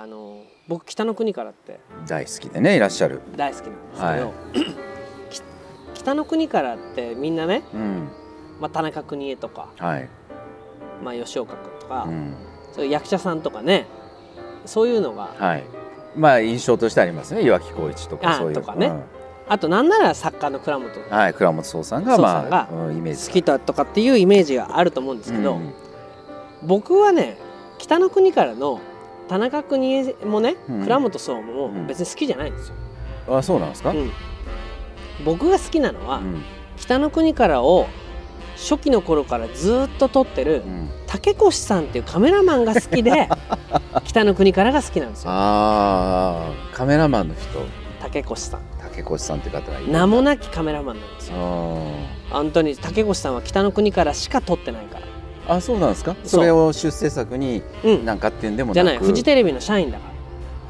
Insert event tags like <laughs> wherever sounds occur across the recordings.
あの僕北の国からって。大好きでねいらっしゃる。大好きなんですけど、<clears throat> き北の国からってみんなね、うん。まあ、田中邦衛とか、はい、まあ、吉岡君とか、うん。そういう役者さんとかねそういうのがはい。まあ印象としてありますね。岩城浩一とかあそういうとかね。あとなんなら作家の倉本。うんはい倉本壮さんが壮まあ好きだとかっていうイメージがあると思うんですけど、うん。僕はね北の国からの田中邦衛もね、うん。倉本壮もうん。別に好きじゃないんですよ。あそうなんですか、うん。僕が好きなのは、うん。北の国からを初期の頃からずっと撮ってるうん。竹越さんっていうカメラマンが好きで <laughs> 北の国からが好きなんですよ。ああカメラマンの人。竹越さん。竹越さんって方がいる名もなきカメラマンなんですよ。あ本当に竹越さんは北の国からしか撮ってないから。ーあそうなんですか？それを出世作にうん。なんかっていうんでもなく。じゃないフジテレビの社員だか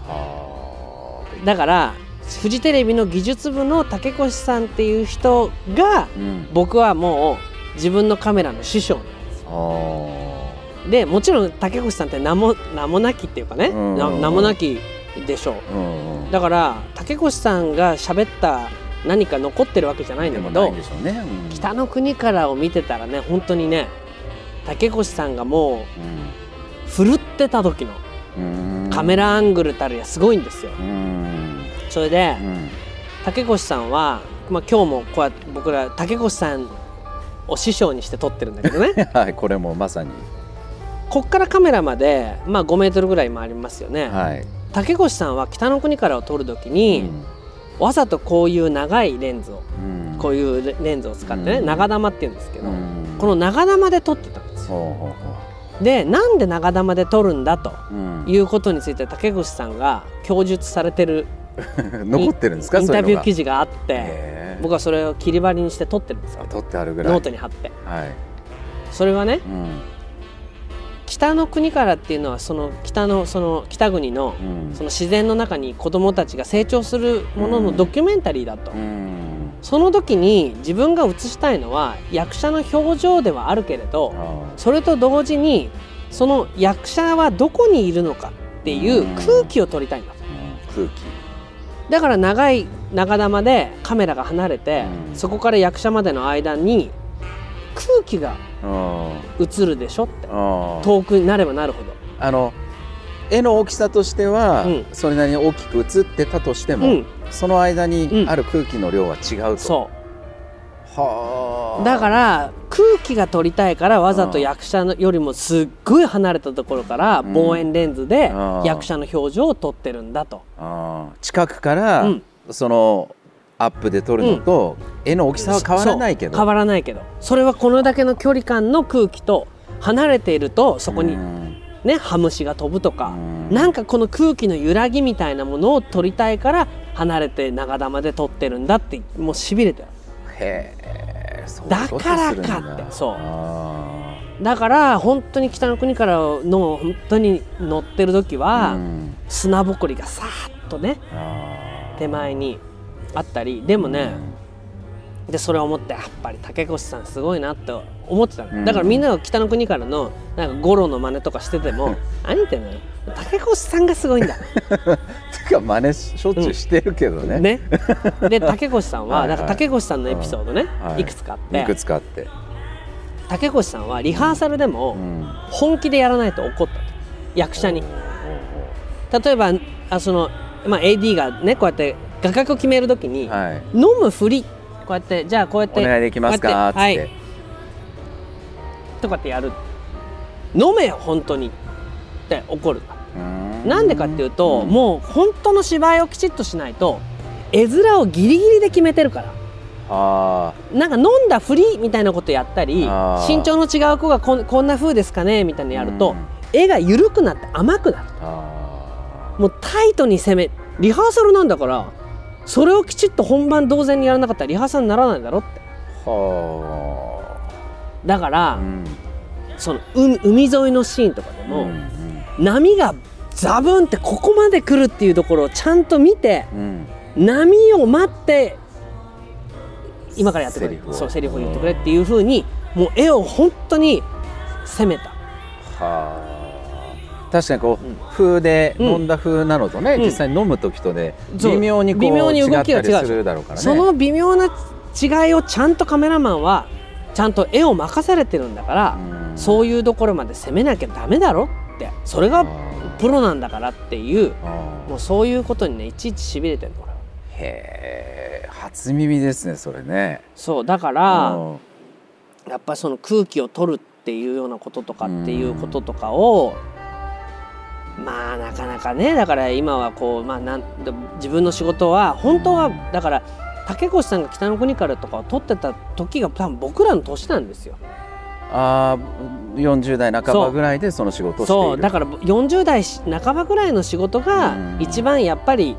ら。はだからフジテレビの技術部の竹越さんっていう人があうん。僕はもう自分のカメラの師匠なんです。あでもちろん竹越さんって名も名もなきっていうかね、うん。な名もなきでしょう。ーうんうん。だから竹越さんが喋った何か残ってるわけじゃないんだけどね、うん。北の国からを見てたらね本当にね竹越さんがもう振るってた時のうん。うんカメラアングルたるやすごいんですよ。うん。それでうん。竹越さんは、まあ、今日もこうやって僕ら竹越さんを師匠にして撮ってるんだけどね。<laughs> はいこれもまさに。こっからカメラまで、まあ、5メートルぐらい回りますよね、はい、竹越さんは北の国からを撮る時に、わざとこういう長いレンズをうん。こういうレレンズを使ってね、うん。長玉って言うんですけど、うん。この長玉で撮ってたんでなんで長玉で撮るんだとううん。いうことについて竹越さんが供述されてる <laughs> 残ってるんですかインタビュー記事事があって僕はそれを切り張りにして撮ってるんです。けど取ってあるぐらい。ノートに貼って。はい、それはねうん。北の国からっていうのはその北のその北国のうん。その自然の中に子どもたちが成長するもののドキュメンタリーだと、うんその時に自分が映したいのは役者の表情ではあるけれどあそれと同時にその役者はどこにいるのかっていう空気を撮りたいんだ空気。だから長い長玉でカメラが離れて、うん。そこから役者までの間に空気があ映るでしょって。遠くになればなるほど。あの絵の大きさとしては、うん。それなりに大きく映ってたとしても、うん、その間にうん。ある空気の量は違うと、そはあ。うだから空気が撮りたいからわざと役者のよりもすっごい離れたところからうん。望遠レンズで役者の表情を撮ってるんだと。あー近くから、うん。そのアップで撮るのと、絵の大きさは変わらないけど。変わらないけど。それはこれだけの距離感の空気と離れているとそこにうんねハムシが飛ぶとかうん。なんかこの空気の揺らぎみたいなものを撮りたいから離れて長玉で撮ってるんだってもうしびれてるへえだからかってそうあだから本当に北の国からの本当に乗ってる時ーは、うん。砂ぼこりがさーっとね手前にあったり。でもね、でそれを思ってやっぱり竹越さんすごいなって思ってたの、うん。だからみんなが北の国からのなんか五郎の真似とかしてても何言ってんのよ竹越さんがすごいんだ。<laughs> てか真似しょっちゅうしてるけどね、ね。で竹越さんははいはい。なんか竹越さんのエピソードね、はい。い、くつかあって。いくつかあって、竹越さんはリハーサルでもうん。本気でやらないと怒ったと。役者に。例えばあその、まあ、AD がねこうやって画角を決めるときに、はい。飲むふりこうやってじゃあこうやってお願いできますか？っつって、はい。とかってやる。飲めよ本当に。って怒る。なんでかっていうと、んもう本当の芝居をきちっとしないと絵面をギリギリで決めてるから。あ。なんか飲んだふりみたいなことやったり身長の違う子がこんこんな風ですかねみたいなのやると、うん。絵が緩くなって甘くなる。もうタイトに攻めリハーサルなんだからそれをきちっと本番同然にやらなかったらリハーサルにならないだろって。ーはだから、あうんその海海沿いのシーンとかでも、うん波がザブンってここまで来るっていうところをちゃんと見てうんうん波を待って今からやってくれそうセリフを言ってくれっていう風にもう絵を本当に攻めた。は確かにこう、うん。風でうん。飲んだ風なのとね、うん。実際に飲む時とで微妙にこう微妙に違動きが違う。ったりするだろうからね。その微妙な違いをちゃんとカメラマンはちゃんと絵を任されてるんだから、うん。そういうところまで攻めなきゃダメだろってそれがプロなんだからっていうもうそういうことにねいちいちしびれてるのへえ初耳ですねそれね。そうだからうん。やっぱりその空気を取るっていうようなこととかっていうこととかをまあなかなかねだから今はこう、まあ、なん自分の仕事は本当はだから竹越さんが北の国からとかを撮ってた時が多分僕らの年なんですよ。あー40代半ばぐらいでその仕事をしている。そうだから40代半ばぐらいの仕事がうん。一番やっぱり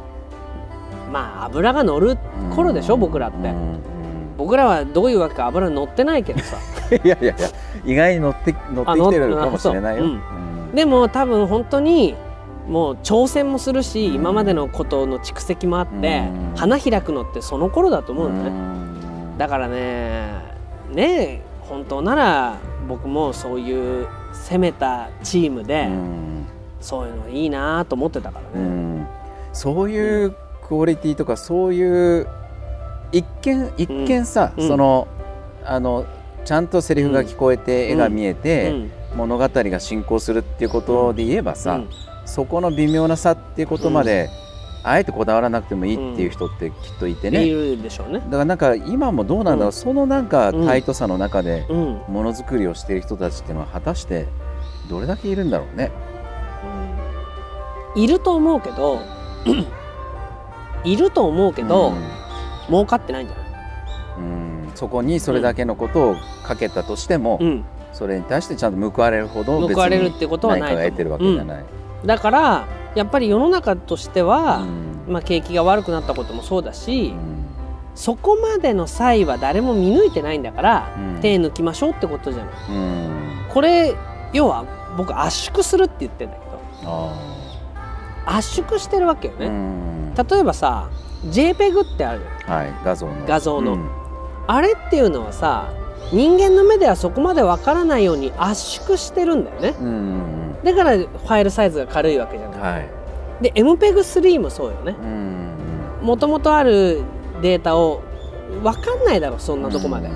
まあ油が乗る頃でしょ僕らって。僕らはどういうわけか油乗ってないけどさ。<laughs> いやいやいや意外に乗って乗ってきてるかもしれないよ、でも多分本当にもう挑戦もするし今までのことの蓄積もあってうん。花開くのってその頃だと思うのね。ん。だからねねえ本当なら僕もそういう攻めたチームでうん。そういうのいいなと思ってたからね。うん。そういうクオリティとかそういう一見一見さ、うん。そのあのちゃんとセリフが聞こえて、うん。絵が見えて、うん物語が進行するっていうことで言えばさ、うん。そこの微妙な差っていうことまで、あえてこだわらなくてもいいっていう人ってきっといてね、いるでしょうね。だからなんか今もどうなんだろう、うん。そのなんかタイトさの中でうん。ものづくりをしている人たちっていうのは果たしてどれだけいるんだろうね。いると思うけど <clears throat> いると思うけど、うん。儲かってないんじゃない、うん。そこにそれだけのことをかけたとしても、うん、それに対してちゃんと報われるほど別報われるっにてことはないと思う。何かが得てるわけじゃない。だからやっぱり世の中としては、うん。まあ、景気が悪くなったこともそうだし、うん。そこまでの際は誰も見抜いてないんだから、うん。手抜きましょうってことじゃない。うん。これ要は僕圧縮するって言ってんだけど。あ圧縮してるわけよーね、うん。例えばさ JPEG ってあるじはい画像の。画像の。うん。あれっていうのはさ人間の目ではそこまでわからないように圧縮してるんだよね。うん。うんだからファイルサイズが軽いわけじゃない。うんはい。で MPEG3 もそうよね。うん。もともとあるデータを分かんないだろそんなとこまで、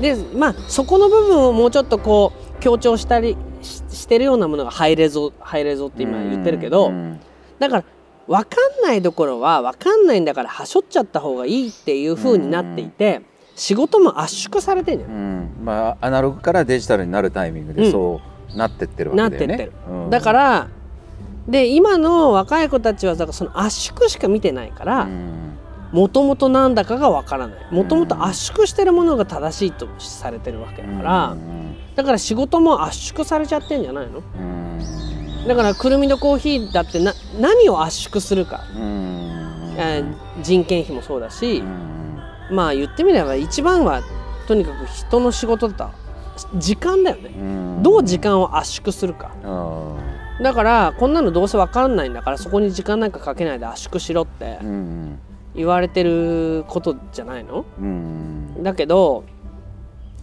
でまあそこの部分をもうちょっとこう強調したりししてるようなものがハイレゾハイレゾって今言ってるけど、うん。だから分かんないところは分かんないんだからはしょっちゃった方がいいっていう風になっていて、仕事も圧縮されてんじゃん。うん。まあアナログからデジタルになるタイミングでうん。そうなってってるわけだよね。なってってうん。だからで今の若い子たちはだからその圧縮しか見てないからうん。もともとなんだかがわからない。もともと圧縮してるものが正しいとされてるわけだから、うんだから仕事も圧縮されちゃってんじゃないの？うん。だからくるみのコーヒーだってな何を圧縮するか、人件費もそうだしう、んまあ言ってみれば一番はとにかく人の仕事だったら時間だよね、うん。どう時間を圧縮するか。あだからこんなのどうせ分かんないんだからそこに時間なんかかけないで圧縮しろって言われてることじゃないの？うん。だけど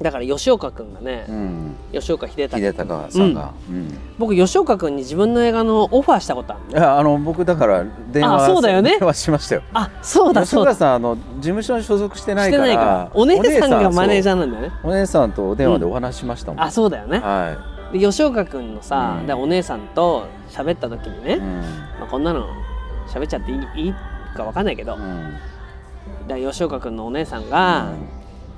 だから吉岡君がねうん。吉岡秀隆。秀隆さんが、うん。僕吉岡君に自分の映画のオファーしたことあるいやあの僕だから電話あそうだよね。電話しましたよ。あそうだ吉そうだ。村さんあの事務所に所属してないからないから。お姉さんがマネージャーーなんだよね。お姉さんとお電話でお話ししましたもん、あそうだよね。はで吉岡君のさ、うん。お姉さんと喋った時にね、い、うん。まあ、こんなの喋っちゃっていいいいか分かんないけど、だ吉岡君のお姉さんが、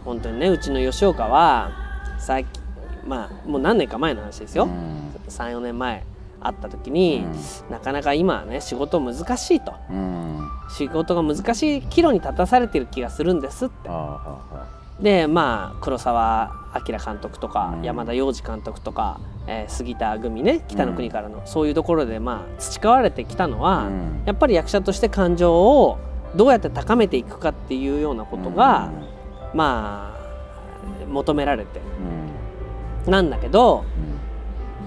本当にねうちの吉岡は最近まあもう何年か前の話ですよ、34年前会った時に、なかなか今はね仕事難しいと。うん。うん仕事が難しい岐路に立たされてる気がするんですって。でまあ黒澤明監督とか、うん。山田洋次監督とか、えー杉田組ね北の国からの、そういうところでまあ培われてきたのは、うん。やっぱり役者として感情をどうやって高めていくかっていうようなことが、まあ求められて。うん。なんだけど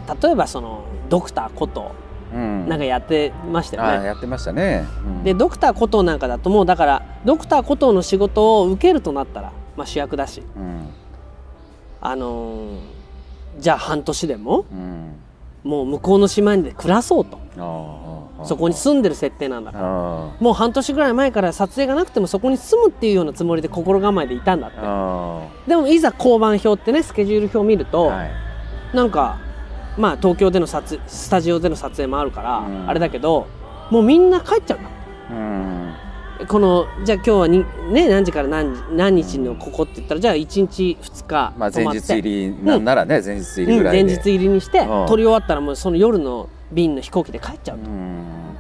うん。例えばそのドクターことうん。なんかやってましたよね。やってましたね、うん。でドクターコトーなんかだともうだからドクターコトーの仕事を受けるとなったら、まあ、主役だし。うん。あのーじゃあ半年でもうん。もう向こうの島で暮らそうとそこに住んでる設定なんだから。あもう半年ぐらい前から撮影がなくてもそこに住むっていうようなつもりで心構えでいたんだって。あでもいざ交番表ってねスケジュール表を見ると、はい。なんかまあ東京での撮影スタジオでの撮影もあるから、うん。あれだけどもうみんな帰っちゃうんだうん。このじゃあ今日はに、ね、何時から何時何日のここって言ったらじゃあ1日2日まあ前日入りなんならね前日入りうん、ぐらいで。前日入りにしてうん。撮り終わったらもうその夜の便の飛行機で帰っちゃうと、うん。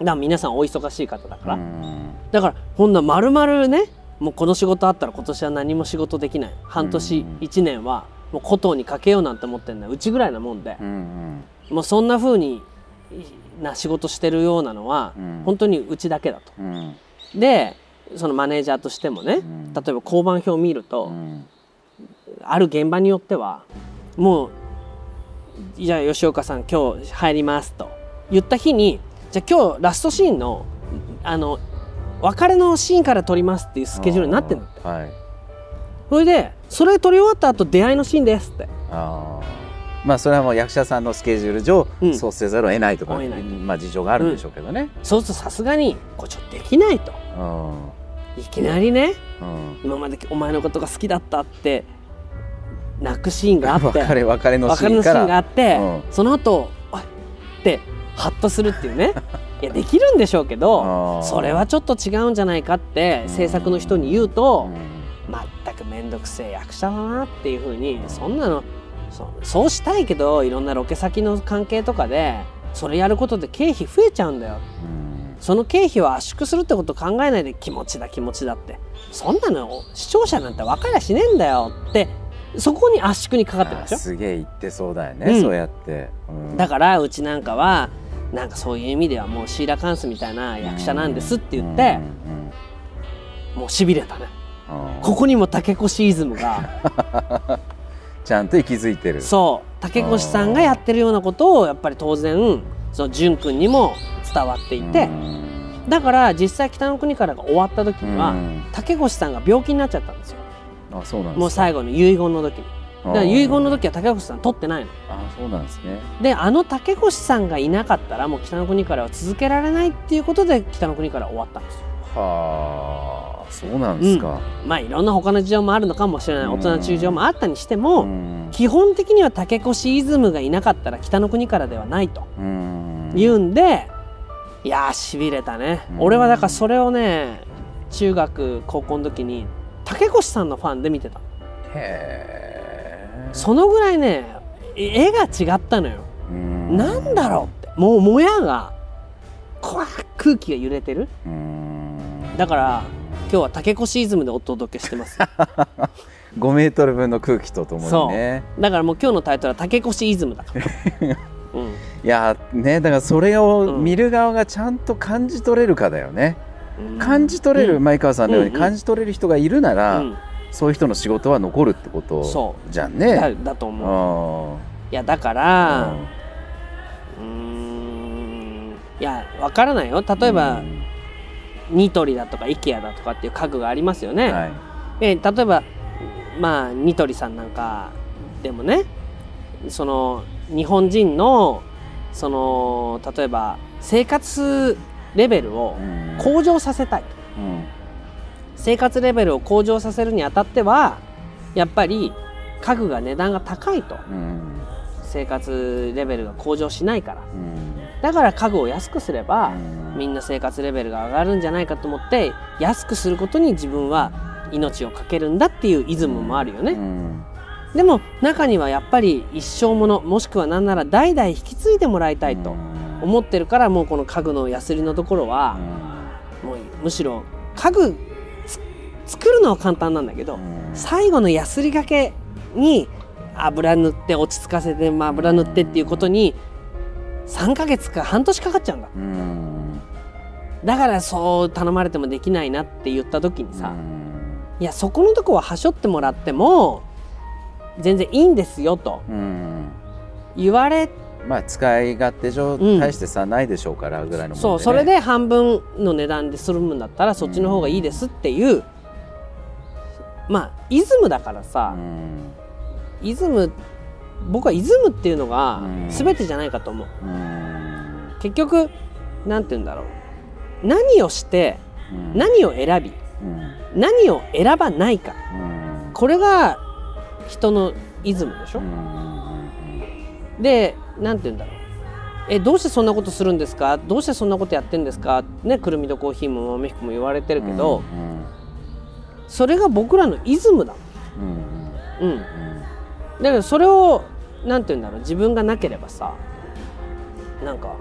だから皆さんお忙しい方だから、うん。だからほんな丸々ねもうこの仕事あったら今年は何も仕事できない。半年うん。1年はもう古藤にかけようなんて思ってんのはうちぐらいなもんで。う、んもうそんな風にな仕事してるようなのは、うん。本当にうちだけだと。うん。でそのマネージャーとしてもね、ん。例えば交番表を見ると、うん。ある現場によってはもうじゃあ吉岡さん今日入りますと言った日にじゃあ今日ラストシーンのあの別れのシーンから撮りますっていうスケジュールになってるの。ってはい。それでそれ撮り終わった後出会いのシーンですって。あー。まあそれはもう役者さんのスケジュール上、うん。そうせざるを得ないとか、まあ事情があるんでしょうけどね。そうするとさすがにこれちょっとできないと。うん。いきなりね。うん。今までお前のことが好きだったって泣くシーンがあって別れ別れのシーンがあって、うん。その後おいってハッとするっていうね。<laughs> いやできるんでしょうけどそれはちょっと違うんじゃないかってうん。制作の人に言うとうん。全く面倒くせえ役者だなっていうふうにそんなのそそうしたいけどいろんなロケ先の関係とかでそれやることで経費増えちゃうんだよ。うん。その経費を圧縮するってことを考えないで気持ちだ気持ちだって。そんなの視聴者なんて分かりゃしねえんだよってそこに圧縮にかかってるあでしょ？すげえ言ってそうだよね、うん。そうやって。うん。だからうちなんかはなんかそういう意味ではもうシーラカンスみたいな役者なんですって言ってうんもうしびれたね。ここにも竹越イズムが。<laughs> ちゃんと息づいてる。そう。竹越さんがやってるようなことをやっぱり当然その淳君にも伝わっていて。うん。だから実際北の国からが終わった時にはうん。竹越さんが病気になっちゃったんですよあそうなんもう最後の遺言の時に。だから遺言の時は竹越さん取ってないの。あそうなんですね。であの竹越さんがいなかったらもう北の国からは続けられないっていうことで北の国から終わったんですよ。はあそうなんですか。まあいろんな他の事情もあるのかもしれない。大人の事情もあったにしても、うん。基本的には竹越イズムがいなかったら北の国からではないと。うん。言うんで、いやーしびれたね、うん。俺はだからそれをね中学高校の時に竹越さんのファンで見てた。へえ。そのぐらいね絵が違ったのよ、うん。なんだろうって。もうもやがこわ空気が揺れてる。うん。だから今日は竹越イズムでお届けしてます5 <laughs> メートル分の空気とともにね。だからもう今日のタイトルは竹越イズムだから、<laughs> うん、いやねだからそれを見る側がちゃんと感じ取れるかだよね。感じ取れる、うん。前川さんのように感じ取れる人がいるなら、うん。そういう人の仕事は残るってことそじゃんだね。だとう思う。ん。いやだからうーん。いやわからないよ。例えば、うん。ニトリだとか IKEA だとかっていう家具がありますよね。はい。で例えばまあニトリさんなんかでもねその日本人のその例えば生活レベルをうん。向上させたいと。うん。生活レベルを向上させるにあたってはやっぱり家具が値段が高いと。うん。生活レベルが向上しないから。うん。だから家具を安くすれば、うん。みんな生活レベルが上がるんじゃないかと思って安くすることに自分は命を懸けるんだっていうイズムもあるよね、うん。でも中にはやっぱり一生ものもしくは何なら代々引き継いでもらいたいと思ってるからもうこの家具のヤスリのところはもうむしろ家具つ作るのは簡単なんだけど最後のヤスリがけに油塗って落ち着かせて、まあ、油塗ってっていうことに3ヶ月か半年かかっちゃうんだ。うん。だからそう頼まれてもできないなって言った時にさ、うん。いやそこのとこははしょってもらっても全然いいんですよとうん。言われまあ使い勝手上うん。大して差ないでしょうからぐらいのそうそれで半分の値段で済むんだったらそっちの方がいいですっていう。まあイズムだからうさ、ん。イズム僕はイズムっていうのがうん。全てじゃないかと思う。うん。結局なんて言うんだろう。何をしてうん。何を選びうん。何を選ばないか。うん。これが人のイズムでしょ。うんうん。でなんて言うんだろう。えどうしてそんなことするんですか？どうしてそんなことやってんですか？ねくるみとコーヒーも豆彦も言われてるけど、うんそれが僕らのイズムだ。うんうん。だからそれをなんて言うんだろう？自分がなければさなんか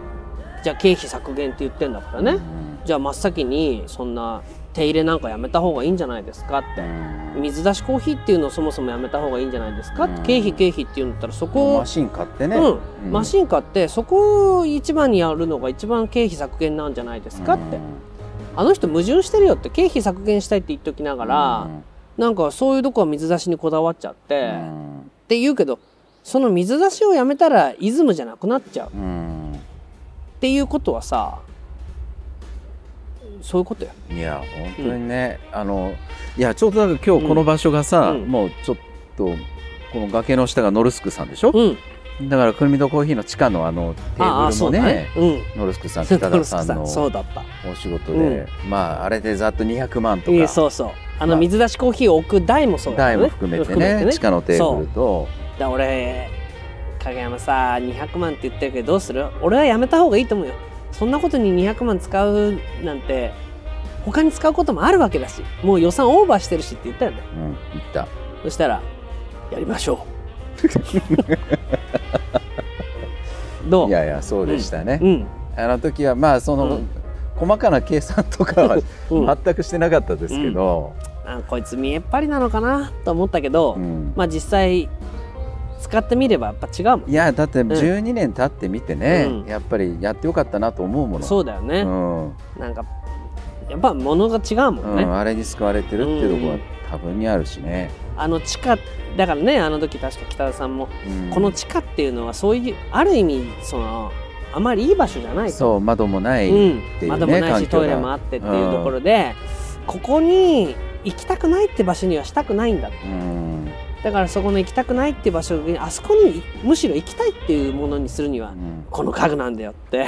じゃあ経費削減って言ってんだからね、じゃあ真っ先にそんな手入れなんかやめた方がいいんじゃないですかって。水出しコーヒーっていうのをそもそもやめた方がいいんじゃないですかって。うん。経費経費っていうんだったらそこをマシン買ってね、うん、マシン買ってそこを一番にやるのが一番経費削減なんじゃないですかって、あの人矛盾してるよって。経費削減したいって言っときながら、なんかそういうとこは水出しにこだわっちゃって、って言うけどその水出しをやめたらイズムじゃなくなっちゃう。っていうことはさそういうことよ。いや本当にね、あのいやちょうど今日この場所がさ、うん。もうちょっとこの崖の下がノルスクさんでしょ、うん、だからくるみとコーヒーの地下のあのテーブルもねね。うん。ノルスクさん北田さんのそうだった。お仕事で、まああれでざっと200万とか。そうそう。あの水出しコーヒーを置く台もそうだよね。台も含めてね地下のテーブルと。だ俺影山さ200万って言ってるけどどうする？俺はやめた方がいいと思うよそんなことに200万使うなんて他に使うこともあるわけだしもう予算オーバーしてるしって言ったよね。うん言った。そしたらやりましょう。<laughs> どう？いやいやそうでしたね、うん。あの時はまあその、うん。細かな計算とかは <laughs> うん。全くしてなかったですけど、あこいつ見えっ張りなのかなと思ったけど、うん。まあ実際使ってみればやっぱ違うもん。いやだって12年経ってみてね、うん。やっぱりやってよかったなと思うもの。そうだよね、うん。なんかやっぱ物が違うもんね、うん、あれに救われてるっていうところは多分にあるしね、あの地下だからねあの時確か北田さんも、うん。この地下っていうのはそういうある意味そのあまりいい場所じゃないと。そう窓もない、うんていうね窓もないしトイレもあってっていうところで、ここに行きたくないって場所にはしたくないんだ。うんだからそこの行きたくないって場所にあそこにむしろ行きたいっていうものにするには、うん。この家具なんだよって。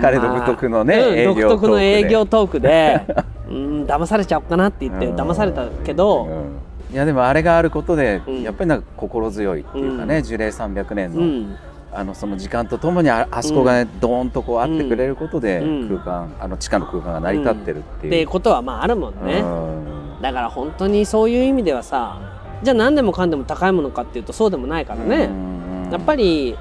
彼 <laughs> 独特のねまあうん営業独特の営業トトークで <laughs> うん騙されちゃおうかなって言ってうん。騙されたけど、うん。いやでもあれがあることで、うん。やっぱりなんか心強いっていうかね、うん。樹齢300年の、うん。あのその時間とともにああそこがね、ドーンとこうあってくれることで、うん。空間あの地下の空間が成り立ってるっていう。っていうことはまああるもんね、うんだから本当にそういう意味ではさじゃあ何でもかんでも高いものかっていうとそうでもないからね、やっぱり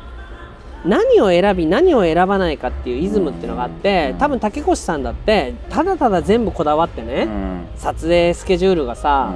何を選び何を選ばないかっていうイズムっていうのがあってうん多分竹越さんだってただただ全部こだわってね、うん。撮影スケジュールがさ、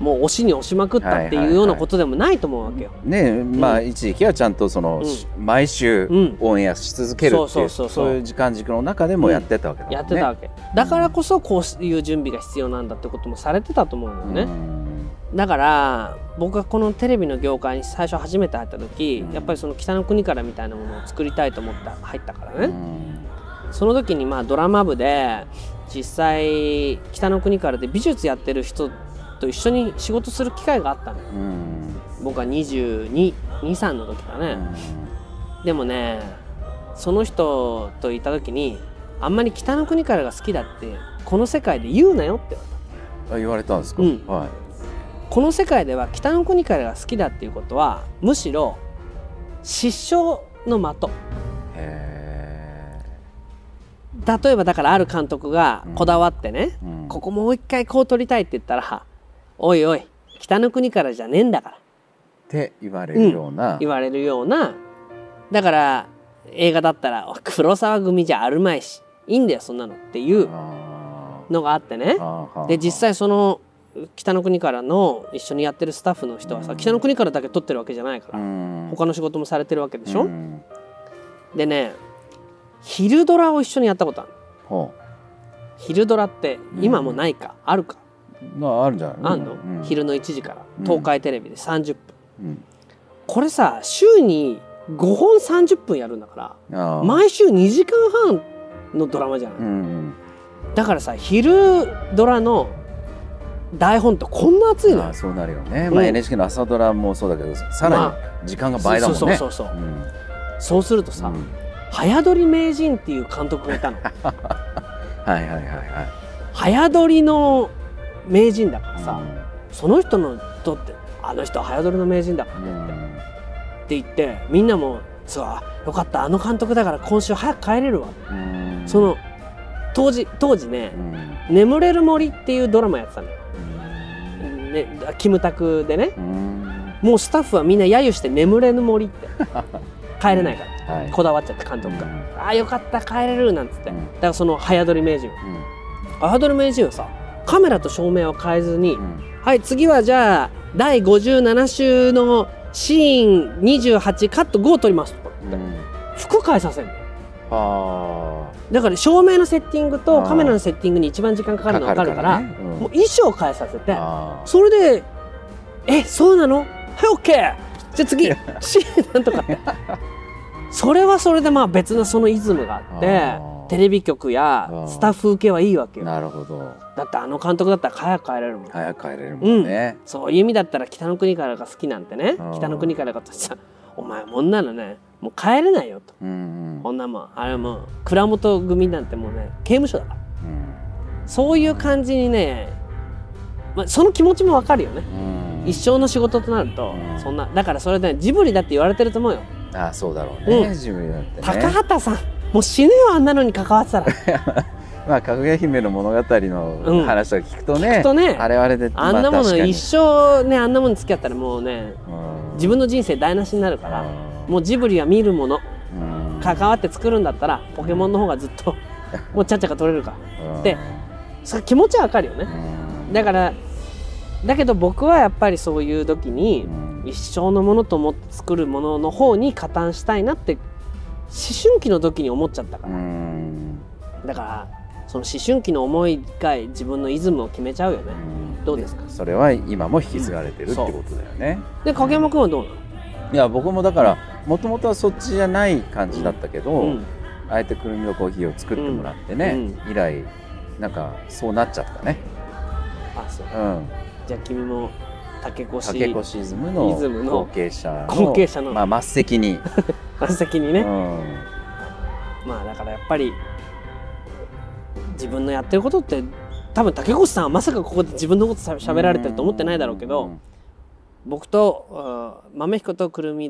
もう押しに押しまくったってはいうようなことでもないと思うわけよ。ねまあ一時期はちゃんとその、う毎週うんオンエアし続けるっていう,、そういう時間軸の中でもやってたわけだね。やってたわけ。だからこそこういう準備が必要なんだってこともされてたと思うのよね、うん。だから僕がこのテレビの業界に最初初めて入った時、うん。やっぱりその北の国からみたいなものを作りたいと思って入ったからね、うん。その時にまあドラマ部で実際北の国からで美術やってる人と一緒に仕事する機会があったのうん。僕は2223の時だね、でもねその人といた時にあんまり北の国からが好きだってこの世界で言うなよって言われた。あ言われたんですか、うん。はい。この世界では北の国からが好きだっていうことはむしろ失笑の的。へ例えばだからある監督がうんこだわってね、ーうん。ここもう一回こう撮りたいって言ったら「おいおい北の国からじゃねえんだから。って言われるような、言われるような。だから映画だったら「黒沢組じゃあるまいしいいんだよそんなの」っていうあのがあってね。で実際その北の国からの一緒にやってるスタッフの人はさ、うん。北の国からだけ撮ってるわけじゃないから、うん。他の仕事もされてるわけでしょ、うん。でね昼ドラを一緒にやったことあるほ昼ドラって今もないか、あるか？うまああるんじゃないあんの、うん。昼の1時から？うん。東海テレビで30分、うん。これさ週に5本30分やるんだから毎週2時間半のドラマじゃない、うんだからさ昼ドラの台本ってこんな熱いのそうなるよね、うん。まあ、NHK の朝ドラもそうだけどさらに時間が倍だもんね、そうそうそうそう。うん。そうするとさ、うん。早撮り名人っていう監督がいたの。<laughs> はいはいはいはい。早撮りの名人だからさ、うん。その人のとってあの人は早撮りの名人だからうん。って言ってみんなもそうあよかったあの監督だから今週早く帰れるわ、うん。その当時当時ねうん「眠れる森」っていうドラマやってたのよ、ね、キムタクでね。うん。もうスタッフはみんな揶揄して「眠れぬ森」って。<laughs> 帰れないから。はい。こだわっちゃって監督が。うん「ああよかった帰れる」なんつって、うん。だからその早撮り名人うん。早撮り名人はさカメラと照明を変えずに、うん。はい次はじゃあ第57週のシーン28カット5を撮りますと。か言って服変えさせるの。はだから照明のセッティングとカメラのセッティングに一番時間かかるの分かるからね。うん。もう衣装変えさせてあ。それで「えそうなの？はい OK! じゃあ次シーンなんとか」って。それはそれでまあ別のそのイズムがあってテレビ局やスタッフ受けはいいわけーよ。なるほどだってあの監督だったら早く帰れるもん。早く帰れるもんね、そういう意味だったら北の国からが好きなんてね。北の国からがとさお前こんなのねもう帰れないよと。うんうん。こんなもん。あれもう蔵元組なんてもうね刑務所だから。うん。そういう感じにね、まあ、その気持ちもわかるよね。うん。一生の仕事となるとうん。そんなだからそれで、ね、ジブリだって言われてると思うよ。あそうだろうね、うん。自分だってね。高畑さんもう死ぬよあんなのに関わってたら <laughs> まあかぐや姫の物語の話とか聞くとね,、聞くとねあれはあれであんなもの一生ねあんなものに付き合ったらもうねうん。自分の人生台無しになるからもうジブリは見るものうん。関わって作るんだったらポケモンの方がずっともうちゃっちゃか取れるから。うん。でそれ気持ちはわかるよね。うん。だからだけど僕はやっぱりそういう時にうん。一生のものと思って作るものの方に加担したいなって思春期の時に思っちゃったかうらん。だからその思春期の思いが自分のイズムを決めちゃうよね。どうですか？それは今も引き継がれてるってことだよね、で影山君はどうなの？いや僕もだからもともとはそっちじゃない感じだったけど、うん。あえてくるみのコーヒーを作ってもらってね、以来なんかそうなっちゃったね。あそう。うん。じゃあ君も竹越竹越イズムイのズムの後継者の後継者のまあ、末席に、真っ先にね、うん、まあだからやっぱり自分のやってることって多分竹越さんはまさかここで自分のことしゃべられてると思ってないだろうけど僕とうん豆彦とくるみ